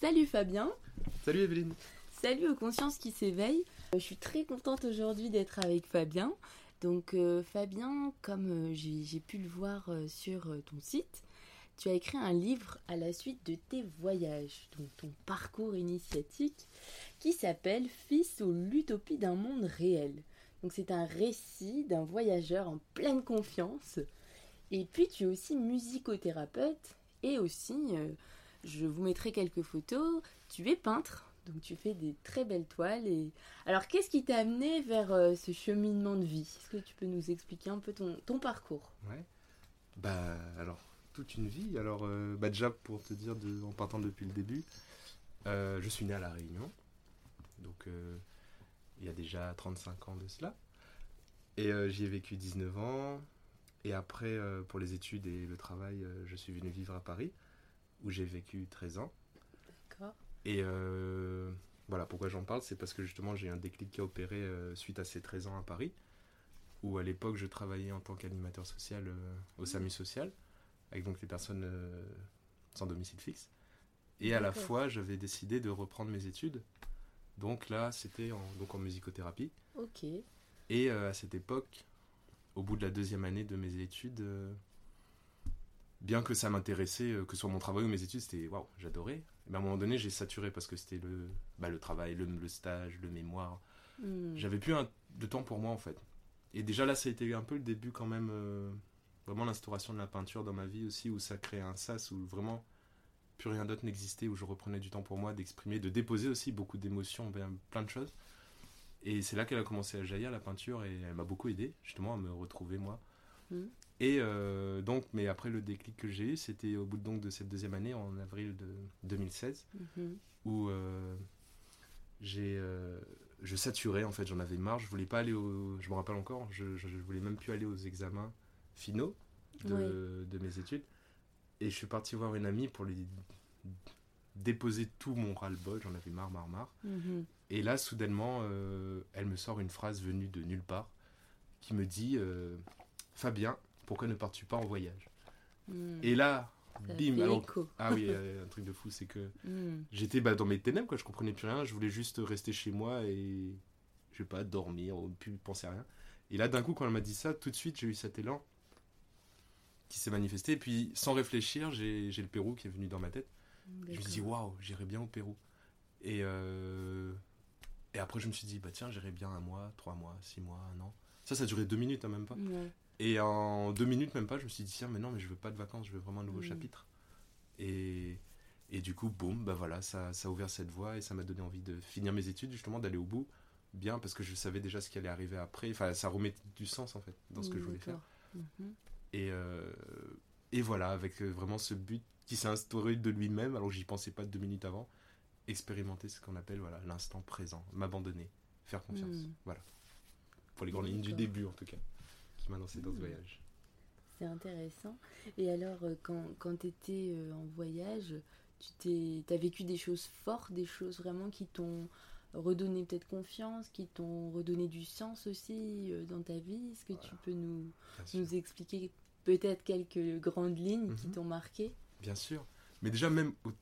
Salut Fabien Salut Evelyne Salut aux consciences qui s'éveillent Je suis très contente aujourd'hui d'être avec Fabien. Donc euh, Fabien, comme euh, j'ai pu le voir euh, sur ton site, tu as écrit un livre à la suite de tes voyages, donc ton parcours initiatique, qui s'appelle Fils ou l'utopie d'un monde réel. Donc c'est un récit d'un voyageur en pleine confiance. Et puis tu es aussi musicothérapeute et aussi je vous mettrai quelques photos. Tu es peintre, donc tu fais des très belles toiles. Alors, qu'est-ce qui t'a amené vers euh, ce cheminement de vie? Est-ce que tu peux nous expliquer un peu ton, parcours? Ouais. Bah, alors, toute une vie. Alors, euh, bah, déjà, pour te dire, en partant depuis le début, euh, je suis né à La Réunion. Donc, il y a déjà 35 ans de cela. Et j'y ai vécu 19 ans. Et après, pour les études et le travail, je suis venu vivre à Paris où j'ai vécu 13 ans. D'accord. Et euh, voilà, pourquoi j'en parle, c'est parce que justement j'ai un déclic qui a opéré euh, suite à ces 13 ans à Paris, où à l'époque je travaillais en tant qu'animateur social euh, au SAMU social, avec donc les personnes sans domicile fixe. Et à la fois, j'avais décidé de reprendre mes études. Donc là, c'était en, donc en musicothérapie. Ok. Et à cette époque, au bout de la deuxième année de mes études, bien que ça m'intéressait, euh, que ce soit mon travail ou mes études, c'était waouh, j'adorais. Mais à un moment donné, j'ai saturé parce que c'était le, bah, le travail, le, le, stage, le mémoire. Hmm. J'avais plus un, de temps pour moi en fait. Et déjà là, ça a été un peu le début quand même, euh, vraiment l'instauration de la peinture dans ma vie aussi, où ça créait un sas, où vraiment plus rien d'autre n'existait, où je reprenais du temps pour moi d'exprimer, de déposer aussi beaucoup d'émotions, plein de choses. Et c'est là qu'elle a commencé à jaillir la peinture et elle m'a beaucoup aidé justement à me retrouver moi. Hmm. Et euh, donc, mais après le déclic que j'ai eu, c'était au bout de, donc, de cette deuxième année, en avril de 2016, mhm. où euh, j'ai, euh, je saturais, en fait, j'en avais marre, je voulais pas aller au, je me rappelle encore, je, je, voulais même plus aller aux examens finaux de, de, mes études. Et je suis parti voir une amie pour lui déposer tout mon ras-le-bol, j'en avais marre, marre, marre. Mhm. Et là, soudainement, elle me sort une phrase venue de nulle part qui me dit Fabien, pourquoi ne pars-tu pas en voyage hmm. Et là, bim, alors, ah oui, un truc de fou, c'est que hmm. j'étais bah, dans mes ténèbres, quoi, je comprenais plus rien, je voulais juste rester chez moi et je sais pas dormir, ou plus penser à rien. Et là, d'un coup, quand elle m'a dit ça, tout de suite, j'ai eu cet élan qui s'est manifesté. Et puis, sans réfléchir, j'ai le Pérou qui est venu dans ma tête. Je me suis dit, waouh, j'irai bien au Pérou. Et, euh, et après, je me suis dit, bah tiens, j'irai bien un mois, trois mois, six mois, un an. Ça, ça a duré deux minutes, hein, même pas. Et en deux minutes, même pas, je me suis dit, tiens, mais non, mais je veux pas de vacances, je veux vraiment un nouveau mm. chapitre. Et, et du coup, boum, bah voilà, ça, ça a ouvert cette voie et ça m'a donné envie de finir mes études, justement, d'aller au bout, bien, parce que je savais déjà ce qui allait arriver après. Enfin, ça remet du sens, en fait, dans ce que je voulais faire. Mm-hmm. Et, euh, et voilà, avec euh, vraiment ce but qui s'est instauré de lui-même, alors j'y pensais pas deux minutes avant, expérimenter ce qu'on appelle voilà l'instant présent, m'abandonner, faire confiance. Mm. Voilà. Pour les grandes lignes du début, en tout cas m'a lancé dans ce voyage. C'est intéressant. Et alors, euh, quand, quand tu étais euh, en voyage, tu as vécu des choses fortes, des choses vraiment qui t'ont redonné peut-être confiance, qui t'ont redonné du sens aussi euh, dans ta vie? Est-ce que tu peux nous, nous expliquer peut-être quelques grandes lignes qui mhm. t'ont marqué? Bien sûr. Mais déjà, même au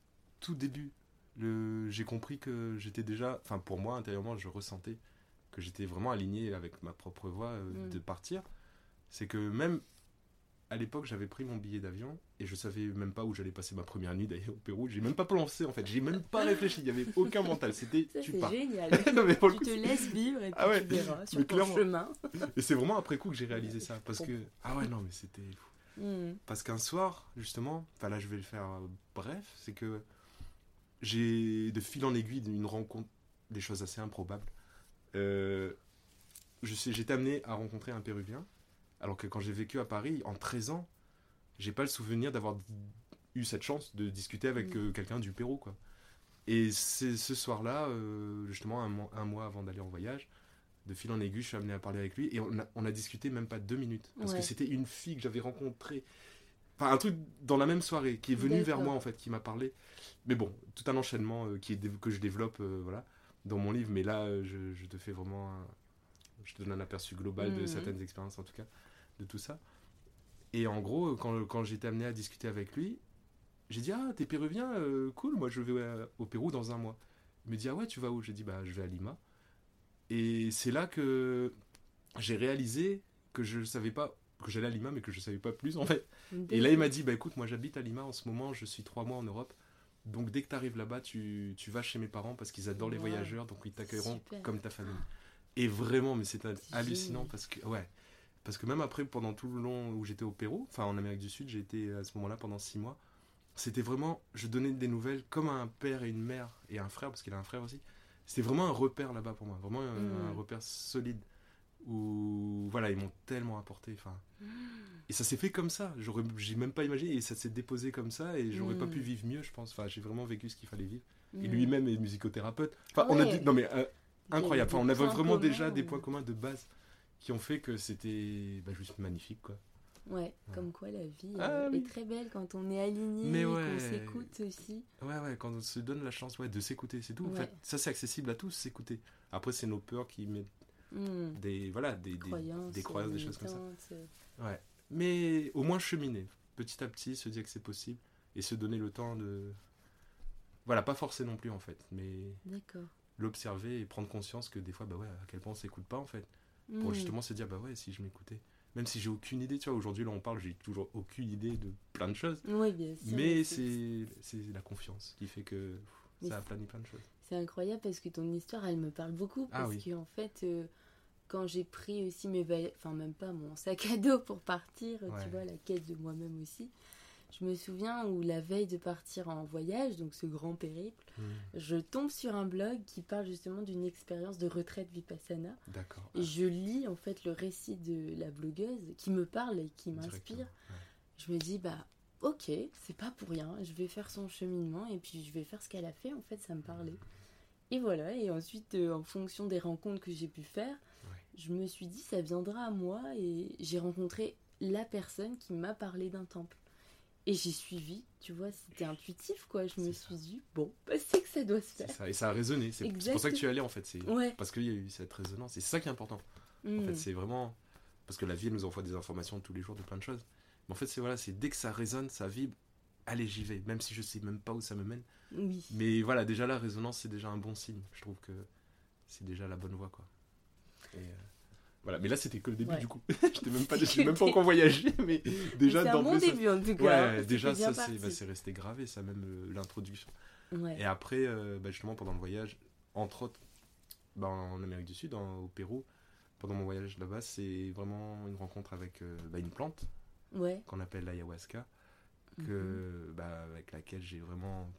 tout début, j'ai compris que j'étais déjà, enfin pour moi intérieurement, je ressentais que j'étais vraiment aligné avec ma propre voie mm. de partir c'est que même à l'époque, j'avais pris mon billet d'avion et je savais même pas où j'allais passer ma première nuit d'ailleurs au Pérou. J'ai même pas pensé en fait, j'ai même pas réfléchi, il y avait aucun mental. C'était tu pars. génial. tu te laisses vivre et puis ah tu verras sur ton chemin. et c'est vraiment après coup que j'ai réalisé ça parce que ah ouais non mais c'était fou. Hmm. Parce qu'un soir justement, enfin là je vais le faire euh, bref, c'est que j'ai de fil en aiguille une rencontre, des choses assez improbables. Euh, je sais, j'étais amené à rencontrer un Péruvien alors que quand j'ai vécu à Paris, en 13 ans, j'ai pas le souvenir d'avoir eu cette chance de discuter avec Mm. euh, quelqu'un du Pérou, quoi. Et c'est ce soir-là, euh, justement, un, mois- un mois avant d'aller en voyage, de fil en aiguille, je suis amené à parler avec lui et on a, on a discuté même pas deux minutes. Parce Ouais. que c'était une fille que j'avais rencontrée, enfin un truc dans la même soirée, qui est venue vers moi en fait, qui m'a parlé. Mais bon, tout un enchaînement euh, qui est, que je développe euh, voilà, dans mon livre, mais là, je, je te fais vraiment. un- je te donne un aperçu global de Mhm. certaines expériences en tout cas, de tout ça. Et en gros, quand, quand j'étais amené à discuter avec lui, j'ai dit Ah, t'es péruvien Euh, Cool, moi je vais euh, au Pérou dans un mois. Il me dit Ah ouais, tu vas où? J'ai dit Bah, je vais à Lima. Et c'est là que j'ai réalisé que je savais pas, que j'allais à Lima, mais que je savais pas plus en fait. Et là, il m'a dit Bah écoute, moi j'habite à Lima en ce moment, je suis trois mois en Europe. Donc dès que tu arrives là-bas, tu, tu vas chez mes parents parce qu'ils adorent les voyageurs, donc ils t'accueilleront comme ta famille. Et vraiment, mais c'est hallucinant parce que, ouais. Parce que même après, pendant tout le long où j'étais au Pérou, enfin en Amérique du Sud, j'ai été à ce moment-là pendant six mois. C'était vraiment, je donnais des nouvelles comme un père et une mère et un frère, parce qu'il a un frère aussi. C'était vraiment un repère là-bas pour moi, vraiment un, Mm. un repère solide. Où, voilà, ils m'ont tellement apporté. Enfin, et ça s'est fait comme ça. J'aurais, j'ai même pas imaginé. Et ça s'est déposé comme ça. Et j'aurais pas Mm. pu vivre mieux, je pense. Enfin, j'ai vraiment vécu ce qu'il fallait vivre. Et Mm. lui-même est musicothérapeute. Enfin, on a dit, non mais euh, incroyable. Enfin, on avait points vraiment déjà des points communs de base qui ont fait que c'était bah, juste magnifique, quoi. Ouais, comme quoi la vie Ah, euh, oui. est très belle quand on est aligné, Mais qu'on ouais. s'écoute aussi. Ouais, ouais, quand on se donne la chance ouais, de s'écouter, c'est tout. En Ouais. fait, ça c'est accessible à tous, s'écouter. Après, c'est nos peurs qui mettent Mm. des, voilà, des, des, Croyances, des croyances, des choses comme ça. Ouais. Mais au moins cheminer, petit à petit, se dire que c'est possible et se donner le temps de. Voilà, pas forcer non plus en fait, mais D'accord. l'observer et prendre conscience que des fois, bah ouais, à quel point on s'écoute pas en fait. Pour Mm. justement se dire, bah ouais, si je m'écoutais. Même si j'ai aucune idée, tu vois, aujourd'hui là on parle, j'ai toujours aucune idée de plein de choses. Oui, bien sûr. Mais c'est c'est la confiance qui fait que pff, ça aplanit plein de choses. C'est incroyable parce que ton histoire, elle me parle beaucoup. Ah Parce oui. que, en fait, euh, quand j'ai pris aussi mes Enfin, même pas mon sac à dos pour partir, Ouais. tu vois, la quête de moi-même aussi. Je me souviens où la veille de partir en voyage, donc ce grand périple, Hmm, je tombe sur un blog qui parle justement d'une expérience de retraite vipassana. D'accord. Et je lis en fait le récit de la blogueuse qui me parle et qui m'inspire. Ouais. Je me dis, bah ok, c'est pas pour rien, je vais faire son cheminement et puis je vais faire ce qu'elle a fait, en fait ça me parlait. Et voilà, et ensuite euh, en fonction des rencontres que j'ai pu faire, Ouais. je me suis dit ça viendra à moi et j'ai rencontré la personne qui m'a parlé d'un temple. Et j'ai suivi, tu vois, c'était intuitif quoi, je me suis dit, bon, bah, c'est que ça doit se faire. ça, et ça a résonné. C'est pour ça que tu y allais en fait. C'est Ouais. parce qu'il y a eu cette résonance. Et c'est ça qui est important. En fait, c'est vraiment parce que la vie nous envoie des informations tous les jours de plein de choses. Mais en fait, c'est voilà, c'est dès que ça résonne, ça vibre. Allez, j'y vais, même si je sais même pas où ça me mène. Oui. Mais voilà, déjà la résonance, c'est déjà un bon signe. Je trouve que c'est déjà la bonne voie, quoi. Et, euh, voilà, mais là c'était que le début Ouais. du coup. J'étais même pas, j'ai même pas encore voyagé, mais déjà c'est un bon d'emblée, ça- début en tout cas. Ouais, C'était déjà ça c'est bah, c'est resté gravé, ça même euh, l'introduction. Ouais. Et après, euh, bah, justement pendant le voyage, entre autres, bah, en Amérique du Sud, en- au Pérou, pendant mon voyage là-bas, c'est vraiment une rencontre avec euh, une plante qu'on appelle l'ayahuasca, que, bah, avec laquelle j'ai vraiment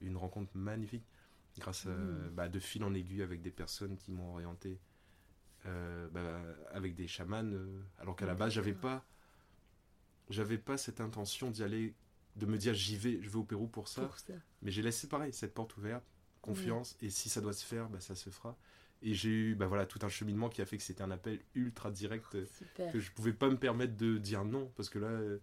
une rencontre magnifique, grâce à, Mhm. bah, de fil en aiguille avec des personnes qui m'ont orienté, euh, bah, avec des chamans, euh, alors qu'à la base j'avais pas, j'avais pas cette intention d'y aller, de me dire j'y vais, je vais au Pérou pour ça, Pour ça. mais j'ai laissé pareil cette porte ouverte, confiance, et si ça doit se faire, bah, ça se fera. Et j'ai eu bah, voilà, tout un cheminement qui a fait que c'était un appel ultra direct euh, Super. que je pouvais pas me permettre de dire non parce que là euh,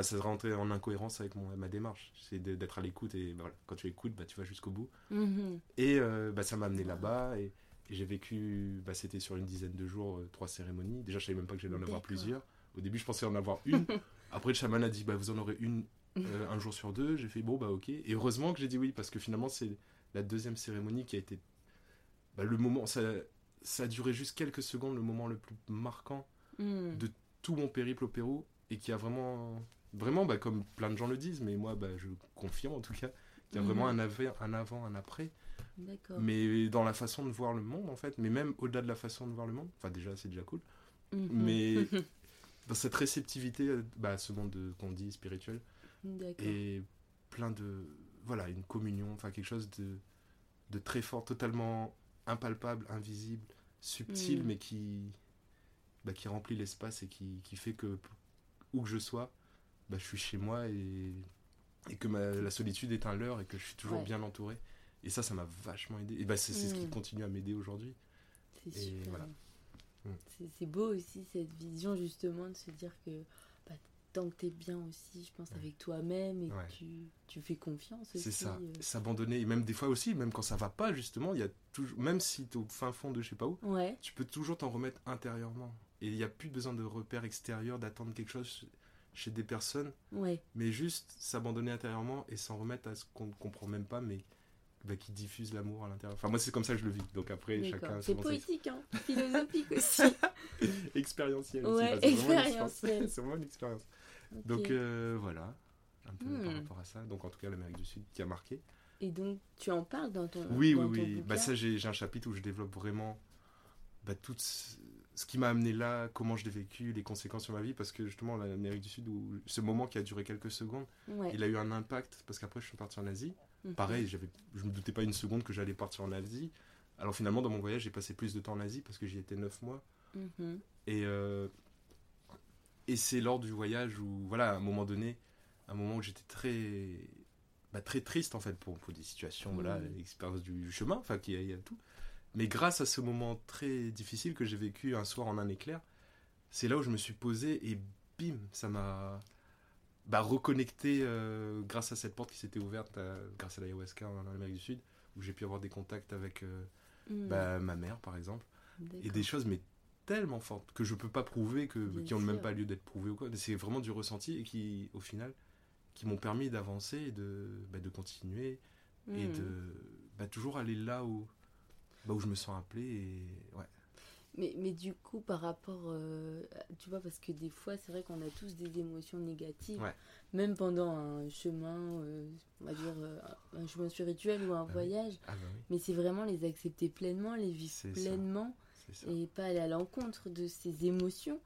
ça rentrait en incohérence avec mon, ma démarche c'est d'être à l'écoute et bah, voilà quand tu écoutes bah, tu vas jusqu'au bout Mhm. et euh, bah, ça m'a amené là-bas et j'ai vécu bah, c'était sur une dizaine de jours euh, trois cérémonies. Déjà je savais même pas que j'allais en avoir plusieurs. Au début je pensais en avoir une. Après le chaman a dit bah vous en aurez une euh, un jour sur deux. J'ai fait bon bah ok. Et heureusement que j'ai dit oui parce que finalement c'est la deuxième cérémonie qui a été bah, le moment ça ça a duré juste quelques secondes le moment le plus marquant Mhm. de tout mon périple au Pérou et qui a vraiment, vraiment bah, comme plein de gens le disent, mais moi bah, je confirme en tout cas, qu'il y a vraiment un, avant, un avant, un après. Mais dans la façon de voir le monde en fait, mais même au-delà de la façon de voir le monde, enfin déjà c'est déjà cool, Mhm. mais dans cette réceptivité euh, bah, à ce monde de- qu'on dit spirituel et plein de, voilà, une communion, enfin quelque chose de, de très fort, totalement impalpable, invisible, subtil, Mhm. mais qui, bah, qui remplit l'espace et qui, qui fait que où que je sois, bah, je suis chez moi et et que ma- la solitude est un leurre et que je suis toujours Ouais. bien entouré. Et ça, ça m'a vachement aidé. Et bah, c'est c'est ce qui Mm. continue à m'aider aujourd'hui. C'est voilà. Mm. C'est- beau aussi cette vision justement de se dire que bah, tant que t'es bien aussi, je pense, Ouais. avec toi-même et Ouais. que tu, tu fais confiance aussi. C'est ça, euh. s'abandonner. Et même des fois aussi, même quand ça va pas, justement, il y a toujours, même si tu es au fin fond de je sais pas où, Ouais, tu peux toujours t'en remettre intérieurement. Et il n'y a plus besoin de repères extérieurs, d'attendre quelque chose chez des personnes, mais juste s'abandonner intérieurement et s'en remettre à ce qu'on ne comprend même pas, mais bah, qui diffuse l'amour à l'intérieur. Enfin, moi, c'est comme ça que je le vis. Donc après, chacun. C'est poétique, hein philosophique aussi. expérientiel Ouais, aussi. Enfin, c'est vraiment une expérientiel. expérience. c'est vraiment une expérience. Donc euh, voilà, un peu par Hmm. rapport à ça. Donc en tout cas, l'Amérique du Sud qui a marqué. Et donc, tu en parles dans ton. Oui, dans oui, ton oui. Bah, ça, j'ai un chapitre où je développe vraiment bah, tout ce, ce qui m'a amené là, comment je l'ai vécu, les conséquences sur ma vie, parce que justement, l'Amérique du Sud, où, ce moment qui a duré quelques secondes, Ouais. il a eu un impact, parce qu'après, je suis parti en Asie. Mhm. Pareil, je me doutais pas une seconde que j'allais partir en Asie. Alors finalement, dans mon voyage, j'ai passé plus de temps en Asie, parce que j'y étais neuf mois. Mhm. Et, euh, et c'est lors du voyage où, voilà, à un moment donné, un moment où j'étais très, bah, très triste en fait pour, pour des situations, voilà, Mhm. l'expérience du chemin, enfin, qui y a tout. Mais grâce à ce moment très difficile que j'ai vécu un soir en un éclair, c'est là où je me suis posé et bim, ça m'a bah, reconnecté euh, grâce à cette porte qui s'était ouverte euh, grâce à l'ayahuasca en Amérique du Sud, où j'ai pu avoir des contacts avec euh, Mhm. bah, ma mère par exemple. Et des choses mais tellement fortes que je peux pas prouver que Bien qui ont même pas lieu d'être prouvées ou quoi. C'est vraiment du ressenti et qui au final qui m'ont permis d'avancer et de bah, de continuer et Mhm. de bah, toujours aller là où bah, où je me sens appelé et ouais Mais, mais du coup, par rapport, euh, tu vois, parce que des fois, c'est vrai qu'on a tous des émotions négatives, Ouais. même pendant un chemin, euh, on va dire, euh, un chemin spirituel ou un Bah oui. voyage, ah bah oui mais c'est vraiment les accepter pleinement, les vivre ça. pleinement, ça et pas aller à l'encontre de ces émotions.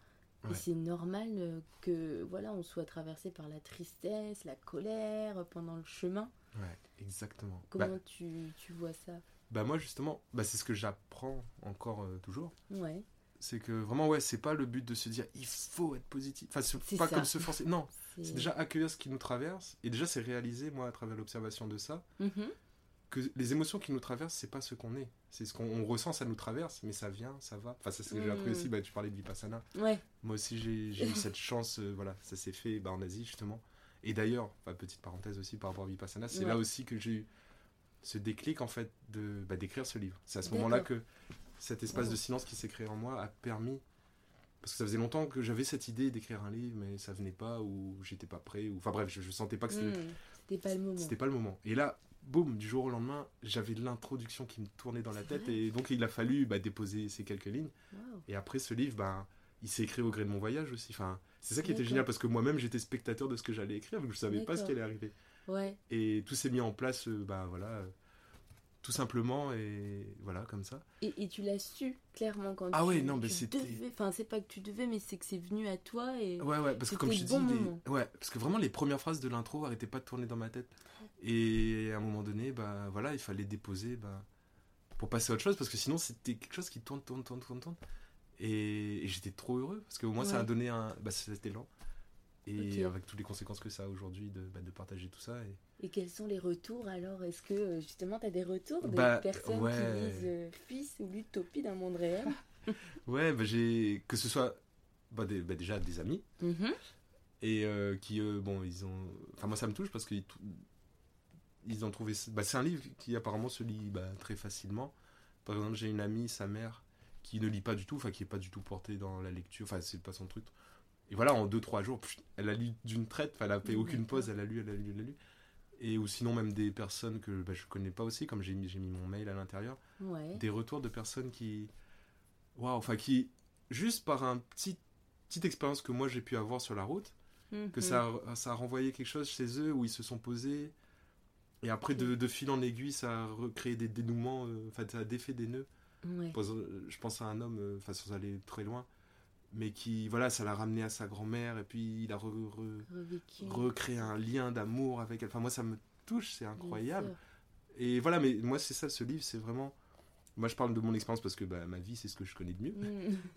Et c'est normal que, voilà, on soit traversé par la tristesse, la colère pendant le chemin. ouais exactement Comment bah, tu, tu vois ça? Bah, moi justement bah, c'est ce que j'apprends encore euh, toujours Ouais, c'est que vraiment ouais c'est pas le but de se dire il faut être positif enfin c'est pas ça. comme se forcer non c'est déjà accueillir ce qui nous traverse et déjà c'est réaliser moi à travers l'observation de ça Mhm. que les émotions qui nous traversent, c'est pas ce qu'on est. C'est ce qu'on on ressent, ça nous traverse, mais ça vient, ça va. Enfin, c'est ce que j'ai appris Mm. aussi. Bah, tu parlais de Vipassana. Ouais, Moi aussi, j'ai eu cette chance. euh, voilà, ça s'est fait bah, en Asie, justement. Et d'ailleurs, petite parenthèse aussi par rapport à Vipassana, c'est Ouais. là aussi que j'ai eu ce déclic, en fait, de bah, d'écrire ce livre. C'est à ce moment-là que cet espace de silence qui s'est créé en moi a permis. Parce que ça faisait longtemps que j'avais cette idée d'écrire un livre, mais ça venait pas, ou j'étais pas prêt, ou enfin bref, je, je sentais pas que c'était c'était pas le moment. c'était pas le moment. Et là, boum, du jour au lendemain, j'avais l'introduction qui me tournait dans la tête. Et donc, il a fallu bah, déposer ces quelques lignes. Et après, ce livre, bah, il s'est écrit au gré de mon voyage aussi. Enfin, c'est ça qui était génial parce que moi-même, j'étais spectateur de ce que j'allais écrire, donc je savais pas ce qui allait arriver. Ouais. Et tout s'est mis en place, bah voilà, euh, tout simplement, et voilà, comme ça. Et, et tu l'as su clairement quand Ah tu, ouais, non, mais c'était- Enfin, c'est pas que tu devais, mais c'est que c'est venu à toi et. Ouais, ouais, parce que comme je te C'était dis, les- ouais, parce que vraiment les premières phrases de l'intro arrêtaient pas de tourner dans ma tête. Et à un moment donné, bah voilà, il fallait déposer bah, pour passer à autre chose, parce que sinon c'était quelque chose qui tourne, tourne, tourne, tourne, tourne. Et, et j'étais trop heureux, parce qu'au moins ça a donné un, bah, cet élan. Et avec toutes les conséquences que ça a aujourd'hui de, bah, de partager tout ça. Et... Et quels sont les retours alors? Est-ce que euh, justement tu as des retours de Bah, personnes ouais. qui disent euh, Fils ou l'utopie d'un monde réel? Ouais, bah, j'ai que ce soit bah, des- déjà des amis, Mhm. et euh, qui eux, bon ils ont enfin moi ça me touche parce qu'ils trou- ils ont trouvé c'est un livre qui apparemment se lit très facilement par exemple j'ai une amie sa mère qui ne lit pas du tout enfin qui est pas du tout portée dans la lecture enfin c'est pas son truc et voilà en 2-3 jours elle a lu d'une traite elle a fait aucune pause elle a lu elle a lu elle a lu et ou sinon même des personnes que bah, je connais pas aussi comme j'ai mis, mon mail à l'intérieur Ouais. des retours de personnes qui waouh enfin qui juste par un petit petite expérience que moi j'ai pu avoir sur la route que Mhm. ça, a, ça a renvoyé quelque chose chez eux où ils se sont posés et après de, de fil en aiguille ça a recréé des dénouements euh, enfin ça a défait des nœuds Ouais. Pos- je pense à un homme euh, enfin sans aller très loin mais qui voilà ça l'a ramené à sa grand-mère et puis il a re- re- Revécu. recréé un lien d'amour avec elle enfin moi ça me touche c'est incroyable et voilà mais moi c'est ça ce livre c'est vraiment moi je parle de mon expérience parce que bah, ma vie c'est ce que je connais de mieux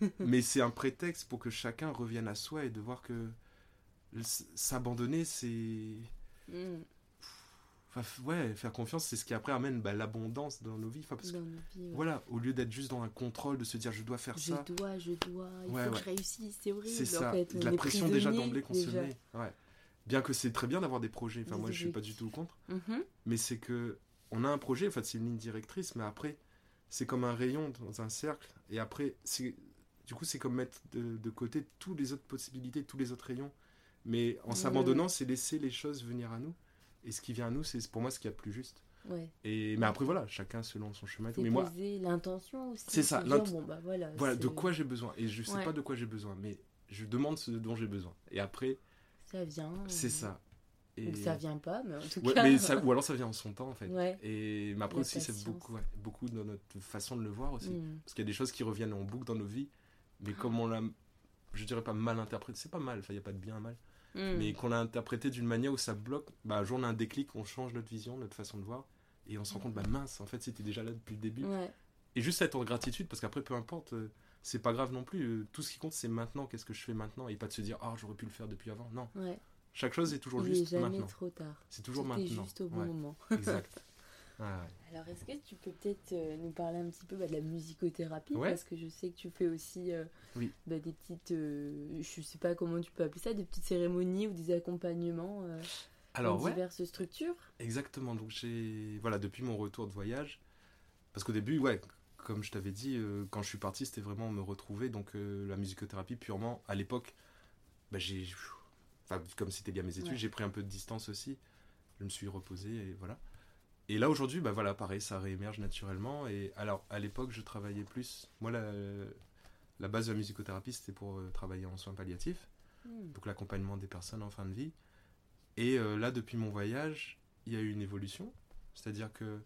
Mhm. mais c'est un prétexte pour que chacun revienne à soi et de voir que s'abandonner c'est Mhm. Enfin, ouais, faire confiance, c'est ce qui après amène bah, l'abondance dans nos vies. Enfin, parce que, dans nos vies, ouais. voilà, au lieu d'être juste dans un contrôle, de se dire je dois faire Je ça, dois, je dois, il Ouais, faut que je réussisse, c'est horrible. c'est en ça. fait. La pression déjà d'emblée qu'on se met. Bien que c'est très bien d'avoir des projets. Enfin, Des moi, je suis pas du tout contre. Mhm. Mais c'est que on a un projet, en fait, c'est une ligne directrice, mais après, c'est comme un rayon dans un cercle. Et après, c'est du coup, c'est comme mettre de, de côté toutes les autres possibilités, tous les autres rayons. Mais en Ouais. s'abandonnant, c'est laisser les choses venir à nous. Et ce qui vient à nous, c'est pour moi ce qu'il y a de plus juste. Ouais. Et mais après, voilà, chacun selon son chemin. Mais moi, l'intention aussi. C'est ça, dire, bon, bah voilà. voilà, de quoi j'ai besoin. Et je sais Ouais. pas de quoi j'ai besoin, mais je demande ce dont j'ai besoin. Et après, Ça vient. c'est euh, ça. Et... Ou ça vient pas, mais en tout Ouais, cas. mais ça- ou alors ça vient en son temps, en fait. Et mais après La aussi, c'est beaucoup, beaucoup dans notre façon de le voir aussi. Mm. Parce qu'il y a des choses qui reviennent en boucle dans nos vies, mais comme on l'a, je dirais pas mal interprété, c'est pas mal, enfin il n'y a pas de bien mal, Mm. mais qu'on l'a interprété d'une manière où ça bloque, bah un jour on a un déclic, on change notre vision, notre façon de voir, et on se rend compte, bah mince, en fait c'était déjà là depuis le début. Ouais. Et juste être en gratitude, parce qu'après peu importe, euh, c'est pas grave non plus, euh, tout ce qui compte c'est maintenant, qu'est-ce que je fais maintenant, et pas de se dire, ah j'aurais pu le faire depuis avant, non, Ouais. chaque chose est toujours Il est juste jamais maintenant, trop tard. c'est toujours maintenant. juste au bon Ouais, moment. exact. Alors, est-ce que tu peux peut-être euh, nous parler un petit peu bah, de la musicothérapie? Ouais. Parce que je sais que tu fais aussi euh, Oui. bah, des petites, euh, je sais pas comment tu peux appeler ça, des petites cérémonies ou des accompagnements euh, Alors dans ouais, diverses structures? Exactement, donc j'ai. Voilà, depuis mon retour de voyage. Parce qu'au début, ouais, comme je t'avais dit, euh, quand je suis parti, c'était vraiment me retrouver. Donc la musicothérapie, purement, à l'époque, bah, j'ai. Enfin, comme c'était lié à mes études, Ouais. j'ai pris un peu de distance aussi. Je me suis reposé et voilà. Et là, aujourd'hui, bah voilà, pareil, ça réémerge naturellement. Et alors, à l'époque, je travaillais plus. Moi, la, la base de la musicothérapie, c'était pour euh, travailler en soins palliatifs Mm. donc l'accompagnement des personnes en fin de vie. Et euh, là, depuis mon voyage, il y a eu une évolution. C'est-à-dire que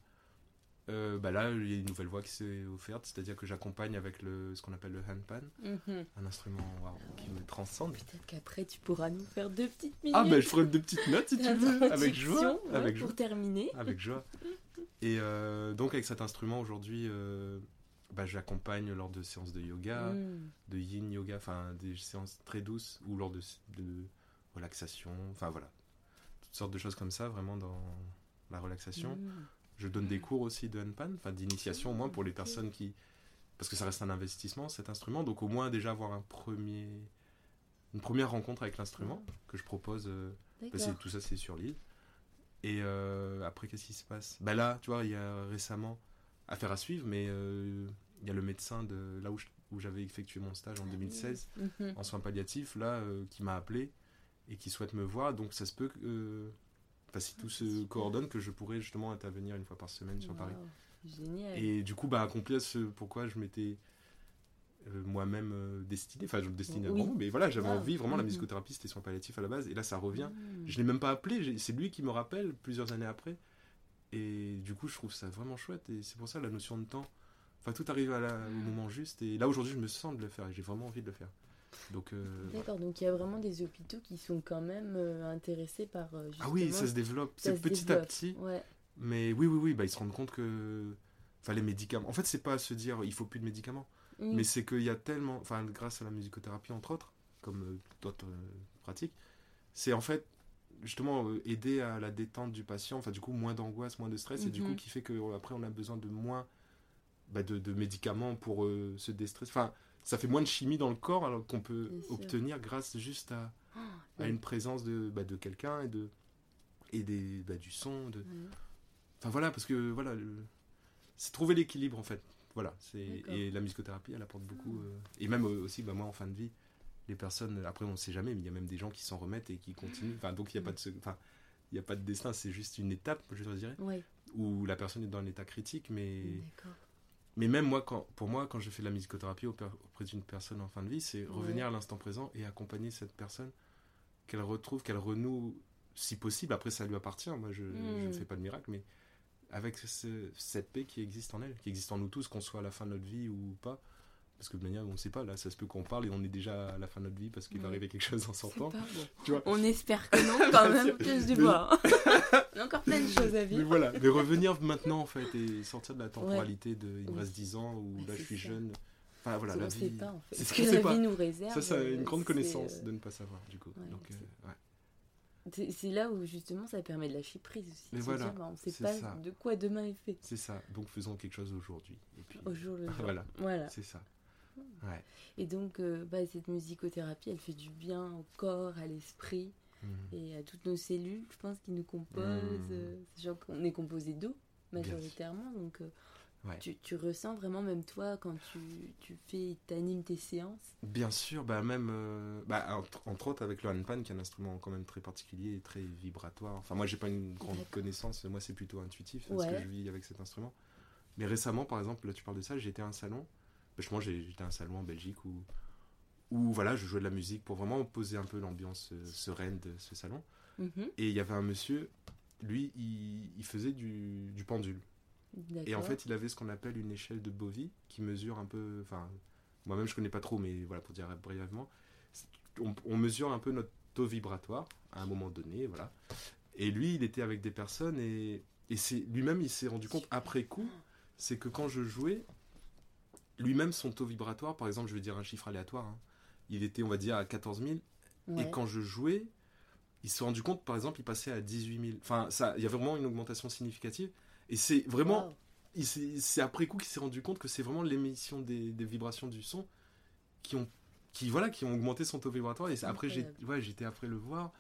euh, bah là, il y a une nouvelle voie qui s'est offerte, c'est-à-dire que j'accompagne avec le, ce qu'on appelle le handpan, Mhm. un instrument qui me transcende. Peut-être qu'après tu pourras nous faire deux petites minutes. Ah, ben je ferai deux petites notes si tu veux, avec joie. ouais, Avec pour joie. terminer. Avec joie. Et euh, donc, avec cet instrument, aujourd'hui, euh, bah, j'accompagne lors de séances de yoga, Mm. de yin yoga, enfin des séances très douces, ou lors de, de relaxation, enfin voilà. Toutes sortes de choses comme ça, vraiment dans la relaxation. Mm. Je donne des cours aussi de handpan, enfin d'initiation au moins pour les personnes qui... Parce que ça reste un investissement cet instrument, donc au moins déjà avoir un premier... une première rencontre avec l'instrument que je propose. euh, D'accord. c'est- tout ça c'est sur l'île. Et euh, après qu'est-ce qui se passe? Bah là, tu vois, il y a récemment, affaire à suivre, mais euh, il y a le médecin de là où je- où j'avais effectué mon stage en 2016 Mhm. en soins palliatifs là euh, qui m'a appelé et qui souhaite me voir. Donc ça se peut que... Enfin, si tout se coordonne, que je pourrais justement intervenir une fois par semaine sur Paris. Génial. Et du coup, bah, accomplir ce pourquoi je m'étais euh, moi-même euh, destiné, enfin, je me destinais Oui. vraiment, mais voilà, j'avais Wow. envie, vraiment, la musicothérapie, c'était soins palliatifs à la base, et là, ça revient. Mm. Je l'ai même pas appelé, c'est lui qui me rappelle plusieurs années après. Et du coup, je trouve ça vraiment chouette, et c'est pour ça la notion de temps. Enfin, tout arrive à la- au moment juste, et là, aujourd'hui, je me sens de le faire, et j'ai vraiment envie de le faire. Donc, euh, voilà. D'accord, donc il y a vraiment des hôpitaux qui sont quand même euh, intéressés par. euh, Ah oui, ça se développe, c'est petit à petit. Ouais. Mais oui, oui, oui, bah, ils se rendent compte que. Enfin, les médicaments. En fait, c'est pas à se dire il faut plus de médicaments. Mais c'est qu'il y a tellement, enfin grâce à la musicothérapie entre autres, comme d'autres pratiques, c'est en fait justement aider à la détente du patient, enfin du coup moins d'angoisse, moins de stress, et du coup Mhm. qui fait que euh, après on a besoin de moins bah, de, de médicaments pour euh, se déstresser. Enfin, ça fait moins de chimie dans le corps alors qu'on peut obtenir grâce juste à, Ah, à une présence de, bah, de quelqu'un et de et des, bah, du son, de. Enfin voilà, parce que voilà, le- c'est trouver l'équilibre en fait. Voilà, et la musicothérapie, elle apporte beaucoup. Ah. euh, et même euh, aussi, bah, moi en fin de vie, les personnes, après on ne sait jamais, mais il y a même des gens qui s'en remettent et qui continuent. Enfin donc il y a pas de, enfin il y a pas de destin, c'est juste une étape, je dirais, Ouais, où la personne est dans un état critique, mais. Mais même moi, quand, pour moi, quand je fais de la musicothérapie auprès d'une personne en fin de vie, c'est Ouais. revenir à l'instant présent et accompagner cette personne, qu'elle retrouve, qu'elle renoue, si possible. Après, ça lui appartient. Moi, je Mm. ne fais pas de miracle, mais avec ce- cette paix qui existe en elle, qui existe en nous tous, qu'on soit à la fin de notre vie ou pas. Parce que de manière, on ne sait pas, là, ça se peut qu'on parle et on est déjà à la fin de notre vie parce qu'il va arriver quelque chose en sortant. pas bon. Tu vois On espère que non, quand même, que je Mais- vois. Il y a encore plein de choses à Mais vivre. voilà, mais revenir maintenant en fait et sortir de la temporalité de il me Oui. reste 10 ans ou là je suis ça. jeune. Enfin voilà, on la ne sait vie. pas en fait. c'est Ce que sait la pas. vie nous réserve. Ça, c'est une euh, grande c'est, connaissance euh, de ne pas savoir, du coup. ouais, Donc, c'est- euh. C'est là où justement ça permet de lâcher prise aussi. Mais voilà, dire, bah, on sait c'est pas ça. de quoi demain est fait. C'est ça. Donc faisons quelque chose aujourd'hui. Au jour le jour. Voilà. Voilà. c'est ça. Ouais. Et donc, euh, bah, cette musicothérapie, elle fait du bien au corps, à l'esprit Mhm. et à toutes nos cellules, je pense, qui nous composent. Mhm. euh, sachant qu'on est composé d'eau, majoritairement. Donc, euh, Ouais. tu, tu ressens vraiment, même toi, quand tu, tu fais, t'animes tes séances? Bien sûr, bah même, euh, bah, entre, entre autres avec le handpan, qui est un instrument quand même très particulier et très vibratoire. Enfin, moi, j'ai pas une grande connaissance, moi, c'est plutôt intuitif ce que je vis avec cet instrument. Mais récemment, par exemple, là, tu parles de ça, j'étais à un salon. Justement, j'ai- j'étais à un salon en Belgique où, où voilà, je jouais de la musique pour vraiment poser un peu l'ambiance euh, sereine de ce salon. Mhm. Et il y avait un monsieur, lui, il, il faisait du, du pendule. Et en fait, il avait ce qu'on appelle une échelle de Bovie qui mesure un peu. Enfin, moi-même, je connais pas trop, mais voilà, pour dire brièvement, on, on mesure un peu notre taux vibratoire à un moment donné, voilà. Et lui, il était avec des personnes et, et c'est lui-même, il s'est rendu compte après coup, c'est que quand je jouais, lui-même, son taux vibratoire, par exemple, je vais dire un chiffre aléatoire, hein, il était, on va dire, à 14 000. Ouais. Et quand je jouais, il s'est rendu compte, par exemple, il passait à 18 000. Enfin, ça, il y avait vraiment une augmentation significative. Et c'est vraiment c'est après coup qu'il s'est rendu compte que c'est vraiment l'émission des, des vibrations du son qui ont qui voilà qui ont augmenté son taux vibratoire et après ouais, j'étais après le voir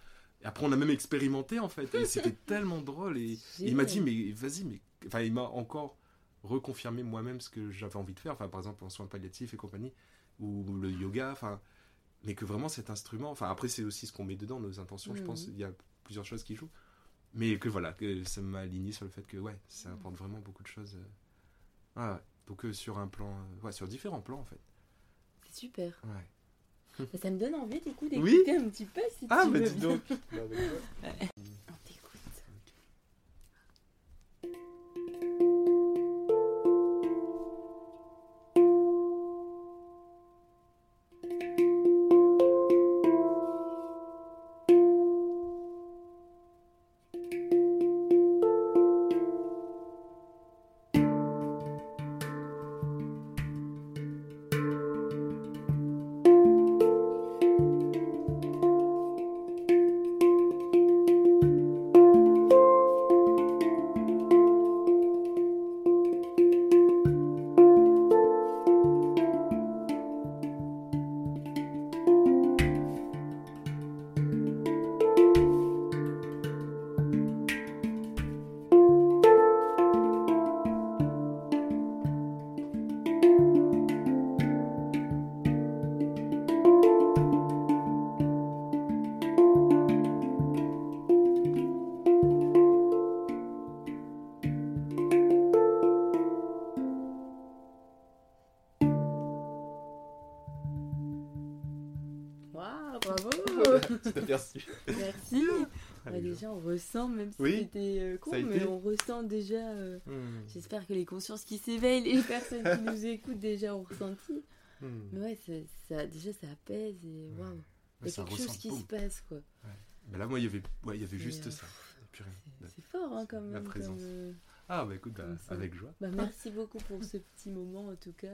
et après on a même expérimenté en fait et c'était tellement drôle et, et il m'a dit mais vas-y mais enfin il m'a encore reconfirmé moi-même ce que j'avais envie de faire enfin par exemple en soins palliatifs et compagnie ou le yoga enfin mais que vraiment cet instrument enfin après c'est aussi ce qu'on met dedans nos intentions je pense Mhm. il y a plusieurs choses qui jouent mais que voilà que ça m'a aligné sur le fait que ouais ça apporte vraiment beaucoup de choses euh, ah. Donc euh, sur un plan, euh, ouais, sur différents plans en fait. C'est super. Ouais. Bah, ça me donne envie, du coup, Oui. d'écouter un petit peu si Ah, tu mais veux dis bien. donc. Ressent, même si Oui. c'était euh, con, mais on ressent déjà... euh, Hmm. J'espère que les consciences qui s'éveillent, les personnes qui nous écoutent déjà ont ressenti. Hmm. Mais ouais, ça, ça- déjà, ça apaise et waouh, Ouais, il y a quelque chose qui boum. se passe, quoi. Mais là, moi, il y avait, ouais, il y avait juste euh, ça. Et. C'est- fort, hein, quand La même. présence. comme, Ah, bah écoute, bah, avec joie. Bah, merci beaucoup pour ce petit moment, en tout cas.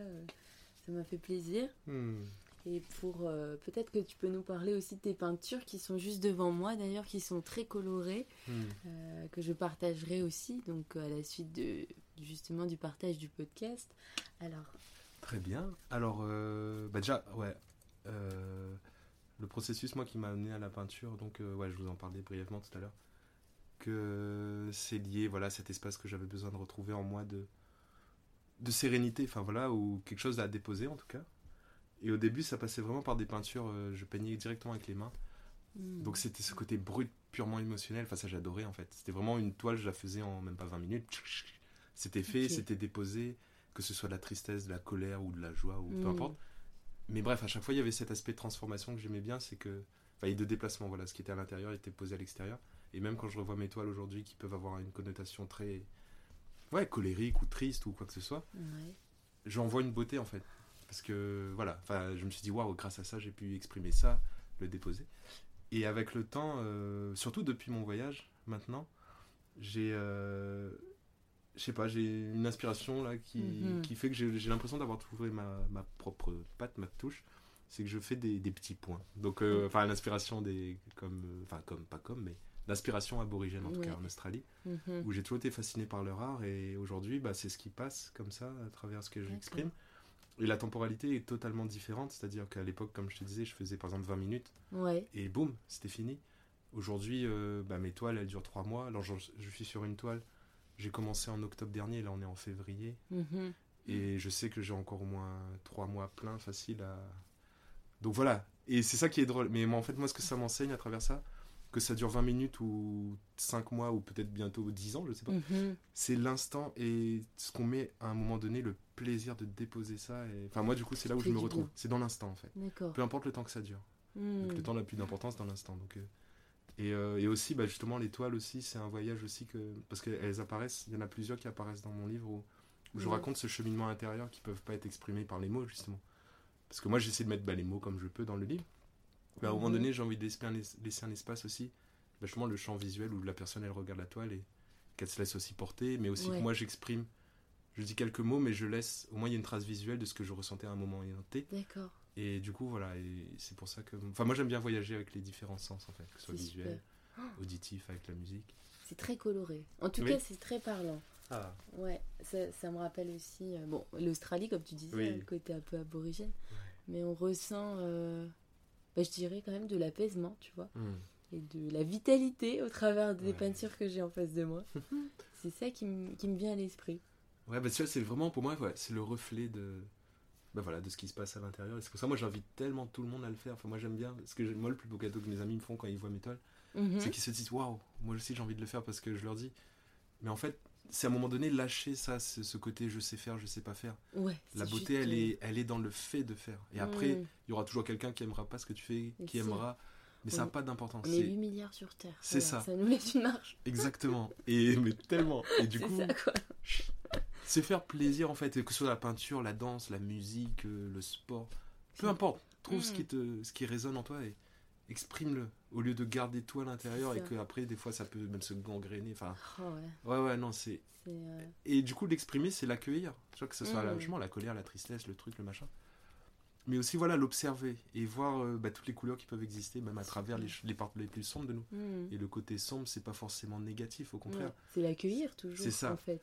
Ça m'a fait plaisir. Hmm. Et pour euh, peut-être que tu peux nous parler aussi de tes peintures qui sont juste devant moi, d'ailleurs, qui sont très colorées, Hmm. euh, que je partagerai aussi, donc euh, à la suite de justement du partage du podcast. Alors, Très bien. Alors, euh, bah déjà, ouais. le processus, moi, qui m'a amené à la peinture, donc, ouais, je vous en parlais brièvement tout à l'heure, que c'est lié, voilà, à cet espace que j'avais besoin de retrouver en moi de, de sérénité, enfin voilà, ou quelque chose à déposer en tout cas. Et au début, ça passait vraiment par des peintures, euh, je peignais directement avec les mains. hmm, Donc c'était ce côté brut, purement émotionnel. Enfin, ça, j'adorais en fait. C'était vraiment une toile, je la faisais en même pas 20 minutes. C'était fait, c'était déposé, que ce soit de la tristesse, de la colère ou de la joie ou peu Mm. importe. Mais bref, à chaque fois, il y avait cet aspect de transformation que j'aimais bien, c'est que. Enfin, et de déplacement, voilà. Ce qui était à l'intérieur était posé à l'extérieur. Et même quand je revois mes toiles aujourd'hui qui peuvent avoir une connotation très. Ouais, colérique ou triste ou quoi que ce soit, ouais. j'en vois une beauté en fait. Parce que voilà, enfin, je me suis dit, waouh, grâce à ça, j'ai pu exprimer ça, le déposer. Et avec le temps, euh, surtout depuis mon voyage, maintenant, j'ai. euh, je sais pas, j'ai une inspiration là qui, Mhm. qui fait que j'ai l'impression d'avoir trouvé ma, ma propre patte, ma touche c'est que je fais des, des petits points. Donc, euh, enfin, l'inspiration des. Comme. euh, Enfin, comme, pas comme, mais. L'inspiration aborigène, en tout Ouais. cas, en Australie, Mhm. où j'ai toujours été fasciné par leur art, et aujourd'hui, bah, c'est ce qui passe comme ça, à travers ce que j'exprime. Et la temporalité est totalement différente, c'est-à-dire qu'à l'époque, comme je te disais, je faisais par exemple 20 minutes, Ouais. et boum, c'était fini. Aujourd'hui, euh, bah, mes toiles, elles durent 3 mois. Alors, je, je suis sur une toile, j'ai commencé en octobre dernier, là on est en février. Mhm. Et je sais que j'ai encore au moins trois mois plein, facile à. Donc voilà. Et c'est ça qui est drôle. Mais moi, en fait, moi, ce que ça m'enseigne à travers ça, que ça dure 20 minutes ou 5 mois ou peut-être bientôt 10 ans, je sais pas, Mhm. c'est l'instant et ce qu'on met à un moment donné, le plaisir de déposer ça. Et... Enfin, moi, du coup, c'est là où je me retrouve. C'est dans l'instant, en fait. Peu importe le temps que ça dure. Donc, le temps n'a plus d'importance dans l'instant. Donc, euh, et, euh, et aussi, bah, justement, l'étoile aussi, c'est un voyage aussi que. Parce qu'elles apparaissent, il y en a plusieurs qui apparaissent dans mon livre où, où je raconte ce cheminement intérieur qui peuvent pas être exprimés par les mots, justement. Parce que moi, j'essaie de mettre bah, les mots comme je peux dans le livre. Mais à un moment donné, j'ai envie de laisser un, laisser un espace aussi, bah, justement, le champ visuel où la personne, elle regarde la toile et qu'elle se laisse aussi porter, mais aussi Ouais. que moi, j'exprime. Je dis quelques mots, mais je laisse, au moins, il y a une trace visuelle de ce que je ressentais à un moment T. D'accord. Et du coup, voilà, et c'est pour ça que. Enfin, moi, j'aime bien voyager avec les différents sens, en fait, que ce soit visuel, super. auditif, avec la musique. C'est très coloré. En tout Oui. cas, c'est très parlant. Ah, Ouais, ça, ça me rappelle aussi, euh, bon, l'Australie, comme tu disais, Oui. le côté un peu aborigène. Mais on ressent, euh, bah, je dirais quand même de l'apaisement, tu vois, Hmm. et de la vitalité au travers des Ouais. peintures que j'ai en face de moi. c'est ça qui me vient à l'esprit. Ouais, bah, tu vois, c'est vraiment, pour moi, ouais, c'est le reflet de. Bah voilà, de ce qui se passe à l'intérieur. Et c'est pour ça, moi, j'invite tellement tout le monde à le faire. Enfin, moi, j'aime bien. Parce que moi, le plus beau cadeau que mes amis me font quand ils voient mes toiles, Mhm. c'est qu'ils se disent waouh, moi aussi j'ai envie de le faire parce que je leur dis. Mais en fait, c'est à un moment donné lâcher ça, ce, ce côté je sais faire, je sais pas faire. Ouais, La c'est beauté, elle, est, elle est dans le fait de faire. Et après, mm. il y aura toujours quelqu'un qui aimera pas ce que tu fais, qui c'est- aimera. Mais ça n'a pas d'importance. on est C'est 8 milliards sur Terre. c'est voilà, ça. Ça nous laisse une marge. exactement. Et mais tellement. Et du C'est coup, ça, quoi. C'est faire plaisir en fait, que ce soit la peinture, la danse, la musique, euh, le sport, peu Mm. importe. Trouve ce Mm. qui te, ce qui résonne en toi et exprime-le au lieu de garder tout à l'intérieur et que après des fois ça peut même se gangréner. Enfin, Oh, ouais, ouais ouais non c'est euh, et du coup l'exprimer c'est l'accueillir. Tu vois que ce soit Mm. la, justement, la colère, la tristesse, le truc, le machin. Mais aussi voilà l'observer et voir euh, bah, toutes les couleurs qui peuvent exister même à travers les, les parts les plus sombres de nous. mm. Et le côté sombre c'est pas forcément négatif au contraire. Ouais, C'est l'accueillir toujours, C'est ça. en fait.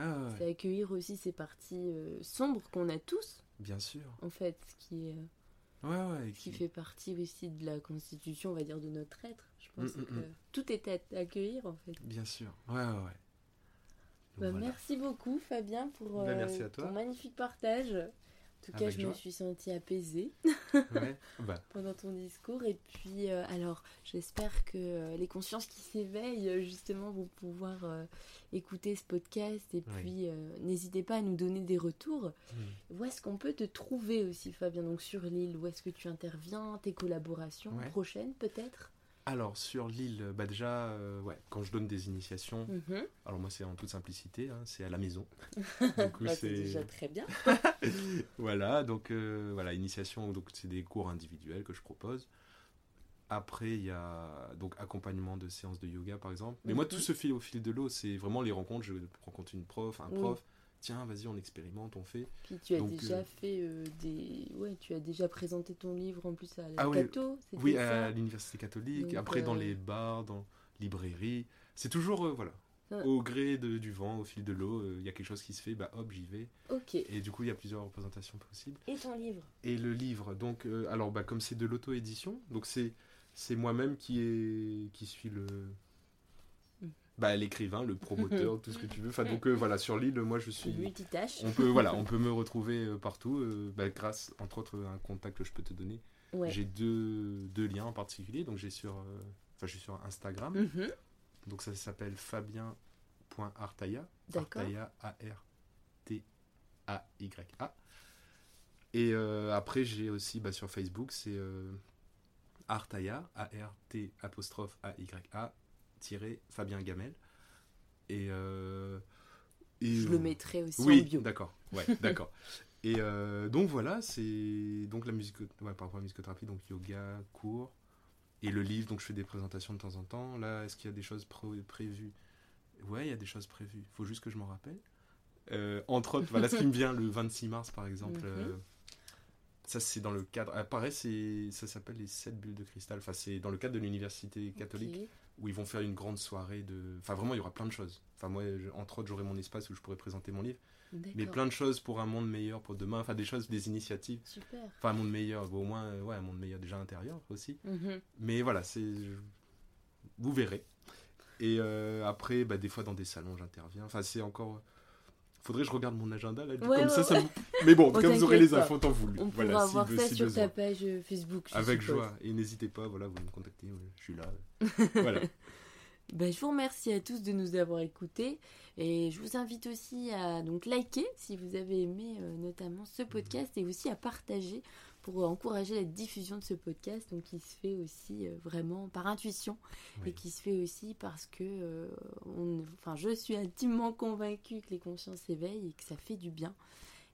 Ah ouais, C'est accueillir aussi ces parties euh, sombres qu'on a tous, bien sûr. en fait, ce qui, est, Ouais qui fait partie aussi de la constitution, on va dire, de notre être. Je pense Mm, mm, que mm. tout est à accueillir, en fait. Bien sûr. Ouais ouais ouais. Bah, voilà. Merci beaucoup, Fabien, pour Bah, euh, ton magnifique partage. En tout cas, Avec je me suis sentie apaisée Ouais. Bah, pendant ton discours. Et puis, euh, alors, j'espère que euh, les consciences qui s'éveillent, euh, justement, vont pouvoir euh, écouter ce podcast. Et Oui. puis, euh, n'hésitez pas à nous donner des retours. hmm. Où est-ce qu'on peut te trouver aussi, Fabien? Donc, sur l'île, où est-ce que tu interviens? Tes collaborations Ouais. prochaines, peut-être? Alors sur l'île, bah déjà, euh, ouais, quand je donne des initiations, Mhm. alors moi c'est en toute simplicité, hein, c'est à la maison. Bah, c'est déjà très bien. voilà, donc euh, voilà, initiation, donc c'est des cours individuels que je propose. Après il y a donc accompagnement de séances de yoga par exemple. Mais moi Mhm. tout se fait au fil de l'eau, c'est vraiment les rencontres. Je rencontre une prof, un prof. Tiens, vas-y, on expérimente, on fait. Puis tu as Donc, déjà euh, fait euh, des. Ouais, tu as déjà présenté ton livre en plus à la Ah oui, Cato, Oui, ça à l'université catholique. Donc, Après dans euh, les bars, dans librairies. C'est toujours euh, voilà. Ah. Au gré de- du vent, au fil de l'eau, euh, il y a quelque chose qui se fait, bah hop, j'y vais. Ok. Et du coup, il y a plusieurs représentations possibles. Et ton livre Et le livre, donc, euh, alors, bah, comme c'est de l'auto-édition, donc c'est, c'est moi-même qui, est, qui suis le. Bah, l'écrivain, le promoteur, tout ce que tu veux. Enfin, donc, euh, voilà, sur l'île, moi, je suis. multitâche. On peut, voilà, on peut me retrouver euh, partout, euh, bah, grâce, entre autres, à un contact que je peux te donner. Ouais. J'ai deux, deux liens en particulier. Donc, j'ai sur. euh, je suis sur Instagram. Mhm. Donc, ça s'appelle fabien.artaya. Artaya, A-R-T-A-Y-A. Et après, j'ai aussi bah, sur Facebook, c'est Artaya, A-R-T apostrophe A-Y-A, tiré Fabien Gamel. Et. euh, et, Je euh, le mettrai aussi oui, en bio. d'accord. Ouais, d'accord. Et euh, donc voilà, c'est donc la musique, ouais, par rapport à la musicothérapie, donc yoga, cours, et le livre. Donc je fais des présentations de temps en temps. Là, est-ce qu'il y a des choses prévues? Ouais, il y a des choses prévues. Il faut juste que je m'en rappelle. Euh, entre autres, voilà ce qui me vient le 26 mars par exemple. Mhm. euh, Ça, c'est dans le cadre. Ah, pareil, c'est, ça s'appelle les 7 bulles de cristal. Enfin, c'est dans le cadre de l'université catholique où ils vont faire une grande soirée de. Enfin, vraiment, il y aura plein de choses. Enfin, moi, je- entre autres, j'aurai mon espace où je pourrai présenter mon livre. Mais plein de choses pour un monde meilleur pour demain. Enfin, des choses, des initiatives. Super. Enfin, un monde meilleur. Au moins, euh, ouais, un monde meilleur déjà intérieur aussi. Mhm. Mais voilà, c'est. Vous verrez. Et euh, après, bah, des fois, dans des salons, j'interviens. Enfin, c'est encore. Faudrait que je regarde mon agenda là. Ouais, comme ouais, ça, Mais bon, Oh, comme vous aurez les infos temps voulu. On Voilà, pourra si voir be- ça si sur besoin. ta page euh, Facebook. Avec suppose. joie. Et n'hésitez pas, voilà, vous me contactez, ouais, je suis là. voilà. Ben, je vous remercie à tous de nous avoir écoutés et je vous invite aussi à donc liker si vous avez aimé euh, notamment ce podcast et aussi à partager pour encourager la diffusion de ce podcast donc qui se fait aussi euh, vraiment par intuition Oui. et qui se fait aussi parce que euh, on, enfin je suis intimement convaincue que les consciences s'éveillent et que ça fait du bien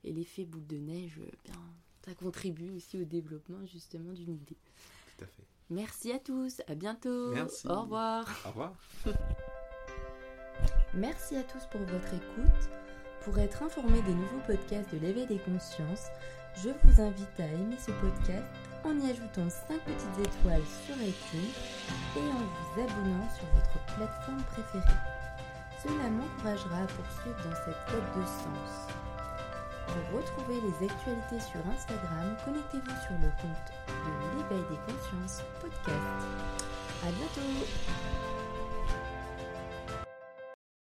et l'effet boule de neige euh, bien ça contribue aussi au développement justement d'une idée. Tout à fait. Merci à tous, à bientôt. Merci. Au revoir. Au revoir. Merci à tous pour votre écoute. Pour être informé des nouveaux podcasts de l'éveil des consciences, je vous invite à aimer ce podcast en y ajoutant 5 petites étoiles sur iTunes et en vous abonnant sur votre plateforme préférée. Cela m'encouragera à poursuivre dans cette quête de sens. Pour retrouver les actualités sur Instagram, connectez-vous sur le compte de l'éveil des consciences podcast. À bientôt